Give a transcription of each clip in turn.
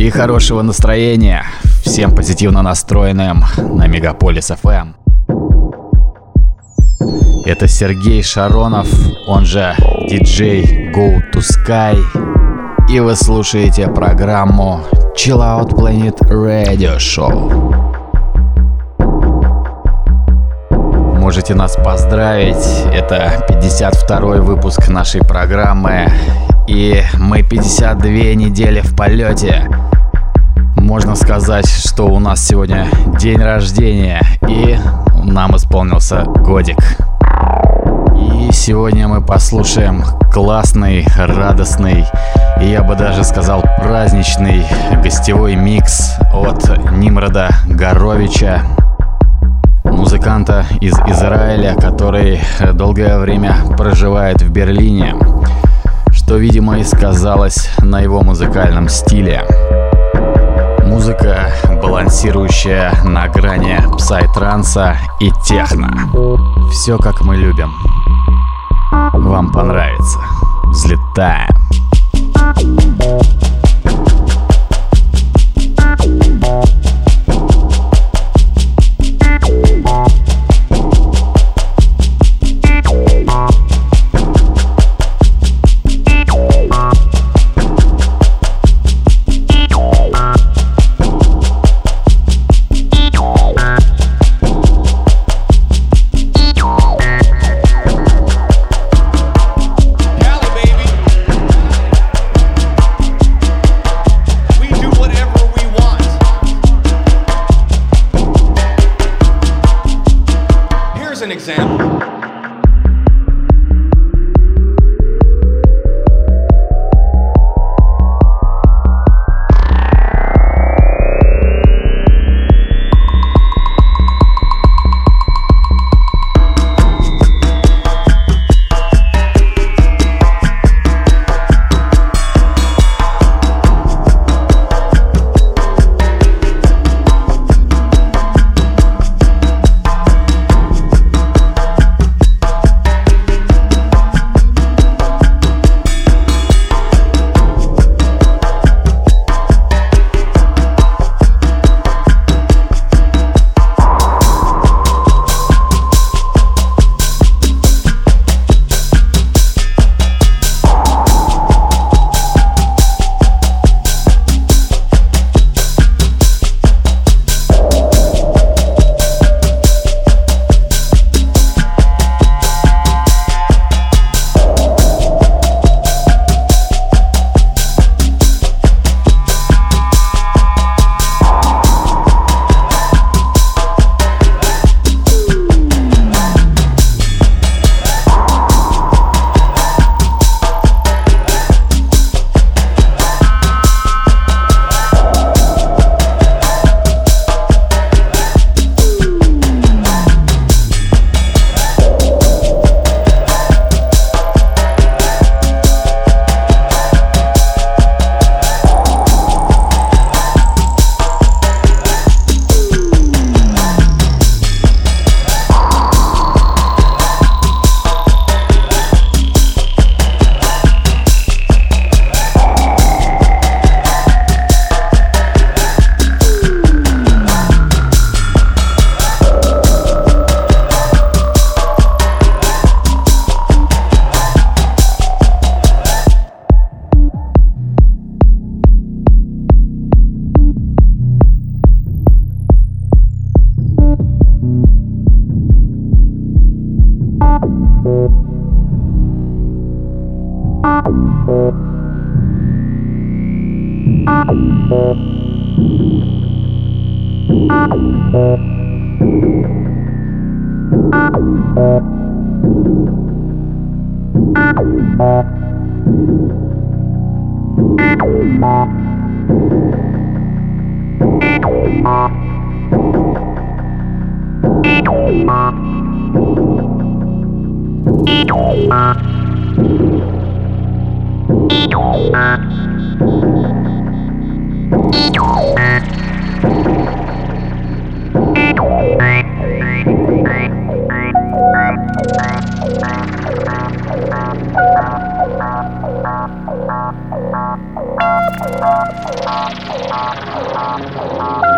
И хорошего настроения всем позитивно настроенным на Мегаполис FM. Это Сергей Шаронов, он же диджей Go to Sky. И вы слушаете программу Chill Out Planet Radio Show. Можете нас поздравить, это 52 выпуск нашей программы, и мы 52 недели в полете. Можно сказать, что у нас сегодня день рождения, и нам исполнился годик. И сегодня мы послушаем классный, радостный, и я бы даже сказал праздничный гостевой микс от Нимрода Горовича, музыканта из Израиля, который долгое время проживает в Берлине, что, видимо, и сказалось на его музыкальном стиле. Музыка, балансирующая на грани псай-транса и техно. Все как мы любим. Вам понравится. Взлетаем. Bye. Thank you.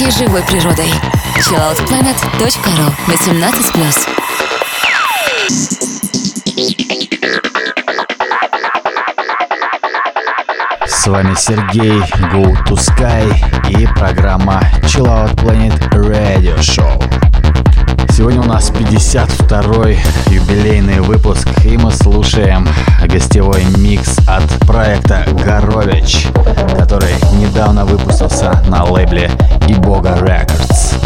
Настоящей живой природой. chilloutplanet.ru 18+. С вами Сергей Go to Sky и программа Chill Out Planet Radio Show. Сегодня у нас 52-й юбилейный выпуск, и мы слушаем гостевой микс от проекта Горович, который недавно выпустился на лейбле Ибога Records.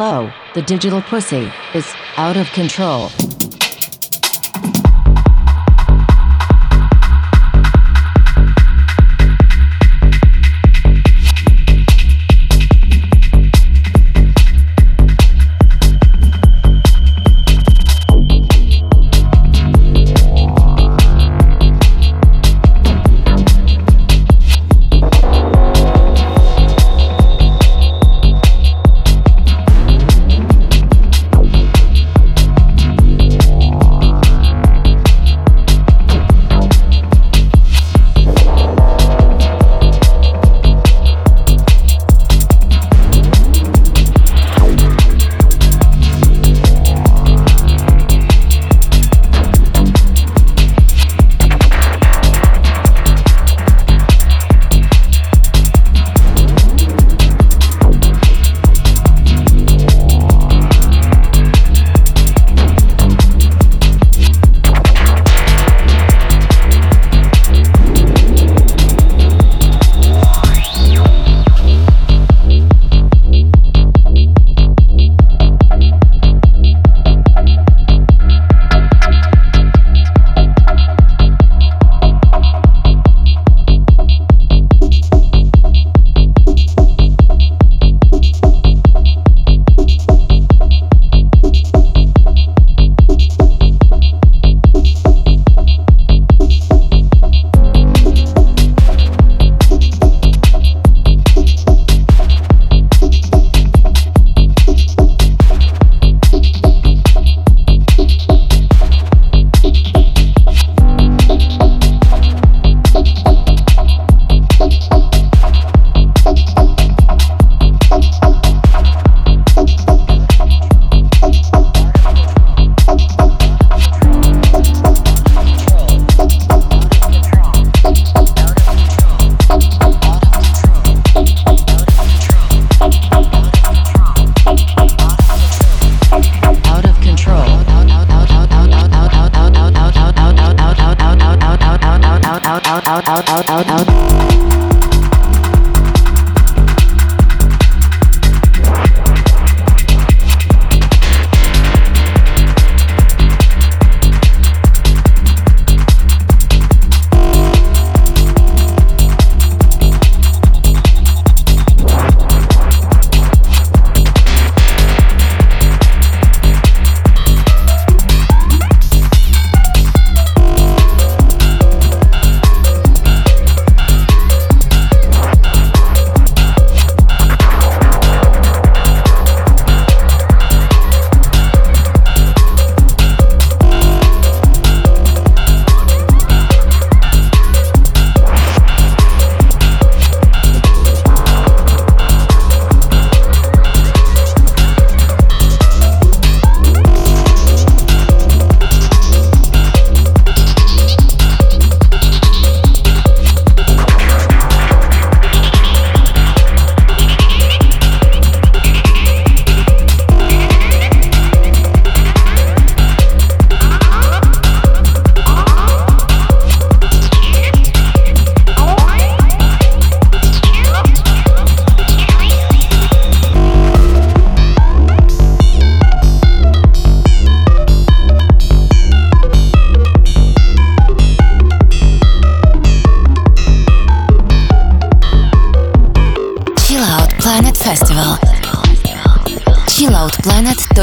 Hello, the digital pussy is out of control.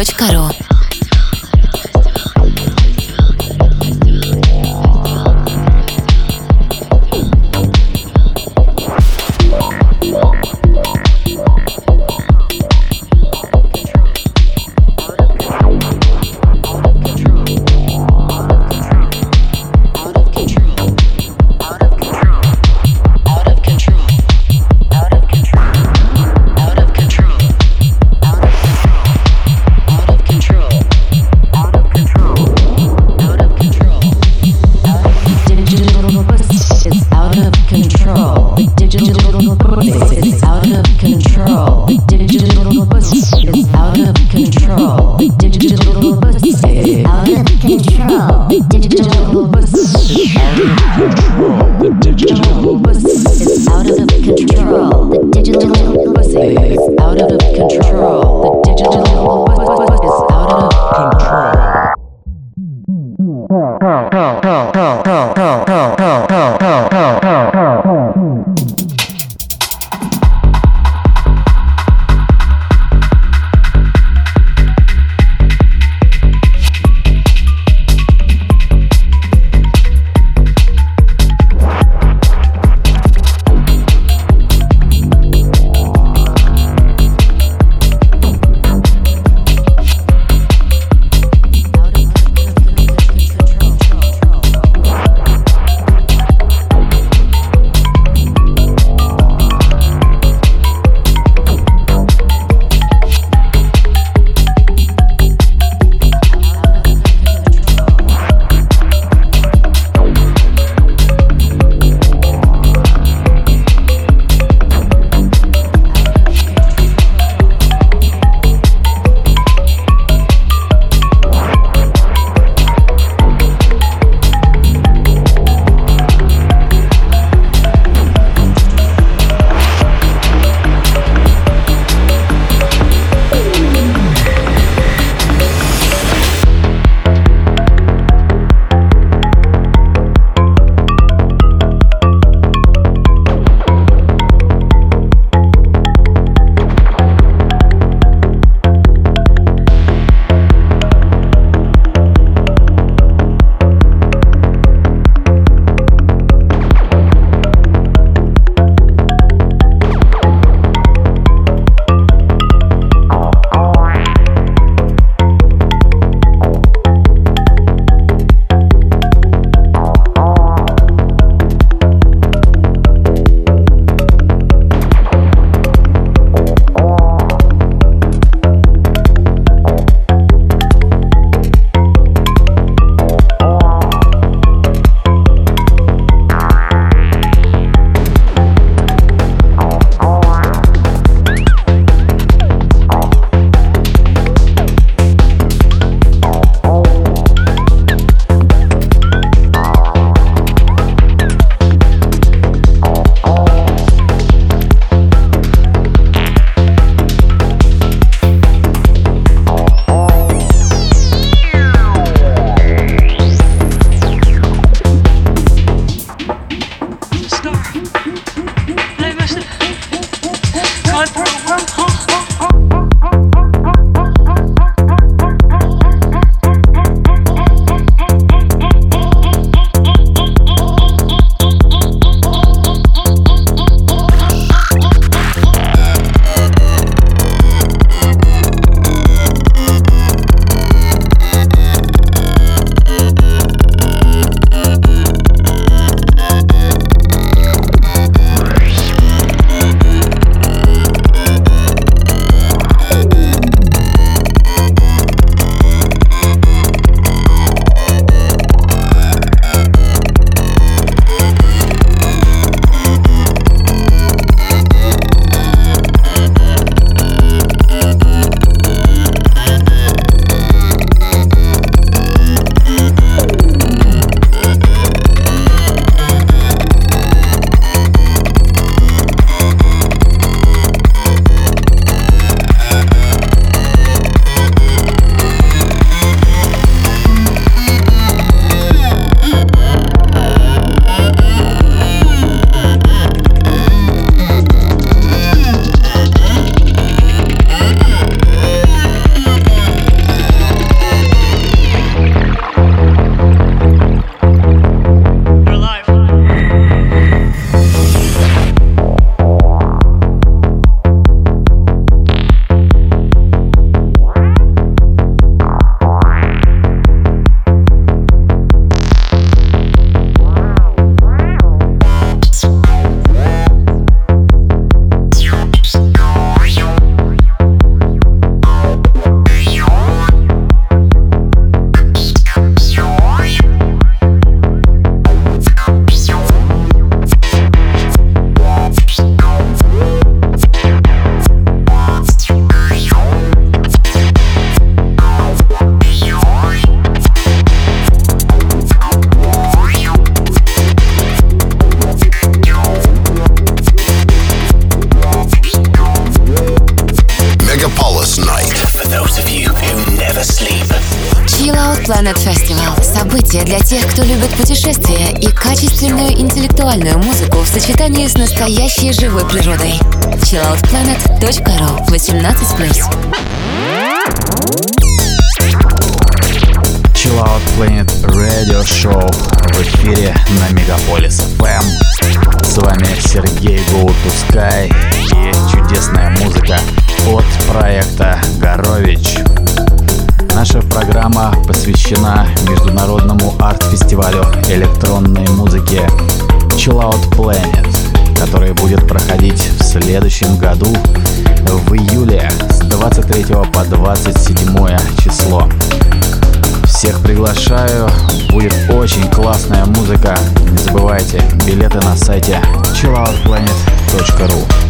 Control. Настоящей живой природой. chilloutplanet.ru 18+. Chill Planet Radio Show в эфире на Мегаполис FM. С вами Сергей Sky и чудесная музыка от проекта Горович. Наша программа посвящена международному арт-фестивалю электронной музыки Chill Planet, который будет проходить в следующем году в июле с 23 по 27 число. Всех приглашаю, будет очень классная музыка. Не забывайте, билеты на сайте chilloutplanet.ru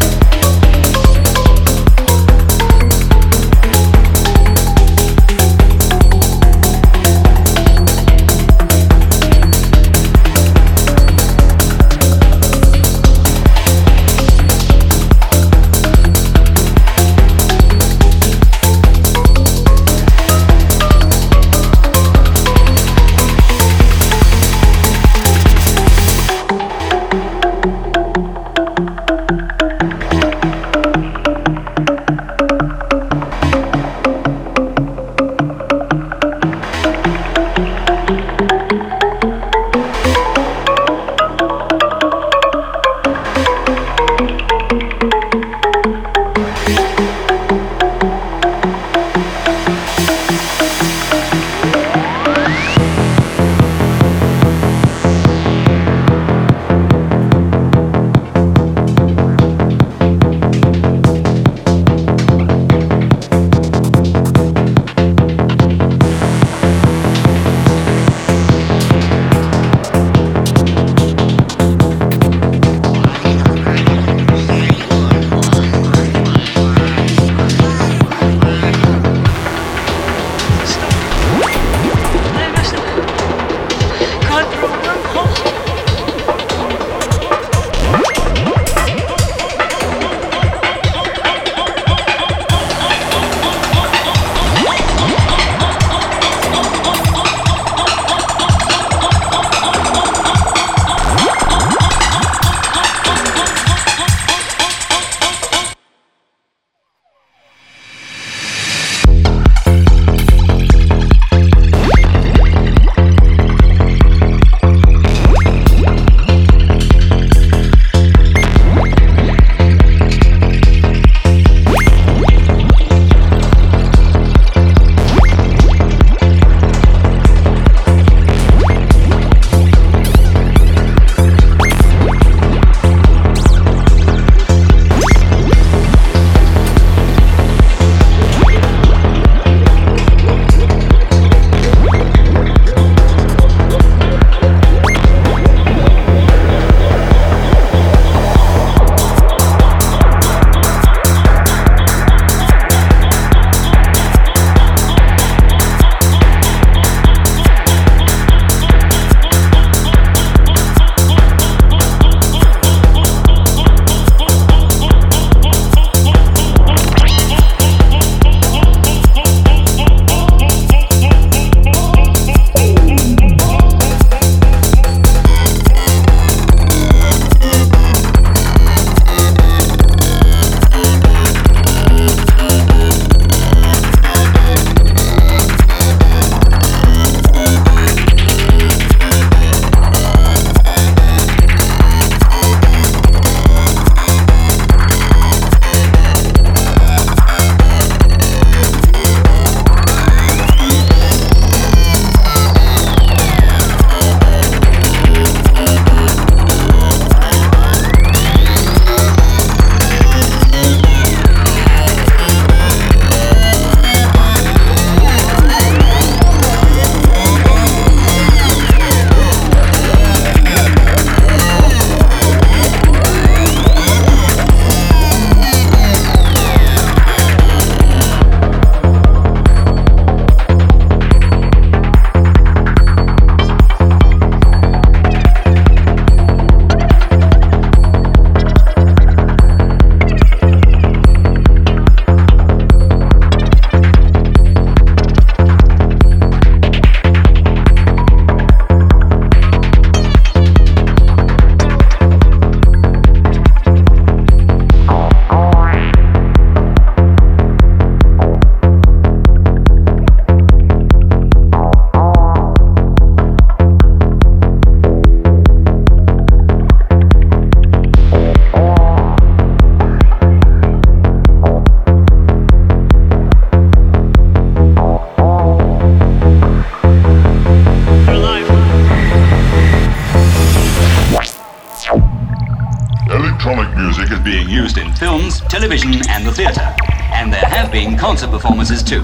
television, and the theatre. And there have been concert performances too.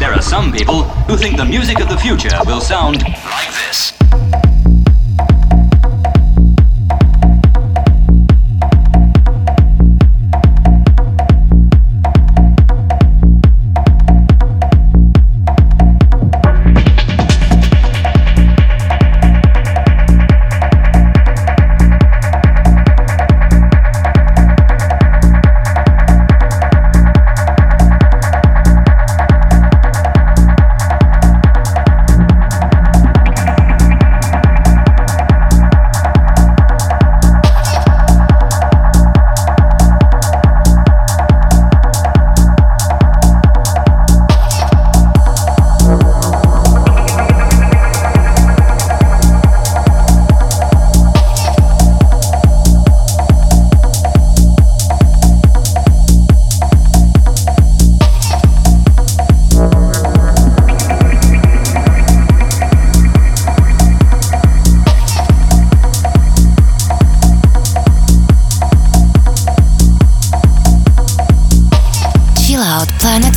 There are some people who think the music of the future will sound like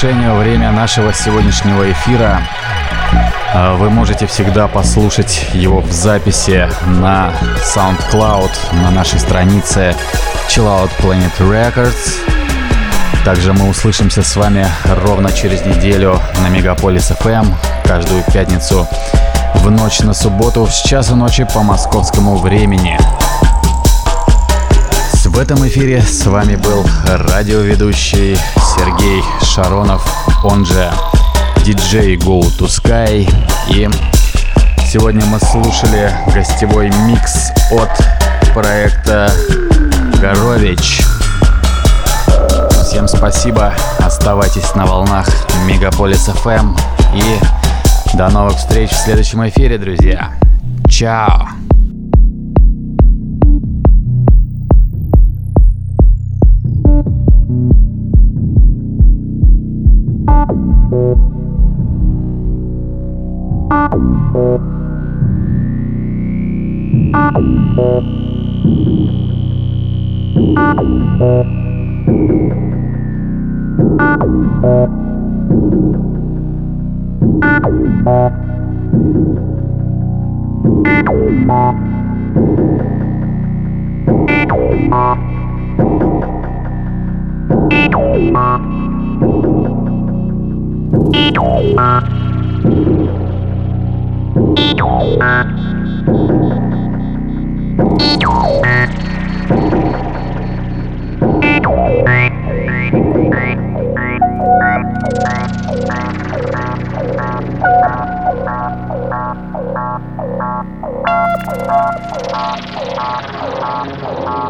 завершению время нашего сегодняшнего эфира. А, вы можете всегда послушать его в записи на SoundCloud, на нашей странице Chill Out Planet Records. Также мы услышимся с вами ровно через неделю на Мегаполис FM каждую пятницу в ночь на субботу с часу ночи по московскому времени. В этом эфире с вами был радиоведущий Сергей Шаронов, он же DJ Go to Sky. И сегодня мы слушали гостевой микс от проекта Горович. Всем спасибо, оставайтесь на волнах Мегаполис FM и до новых встреч в следующем эфире, друзья. Чао! Bye. Thank you.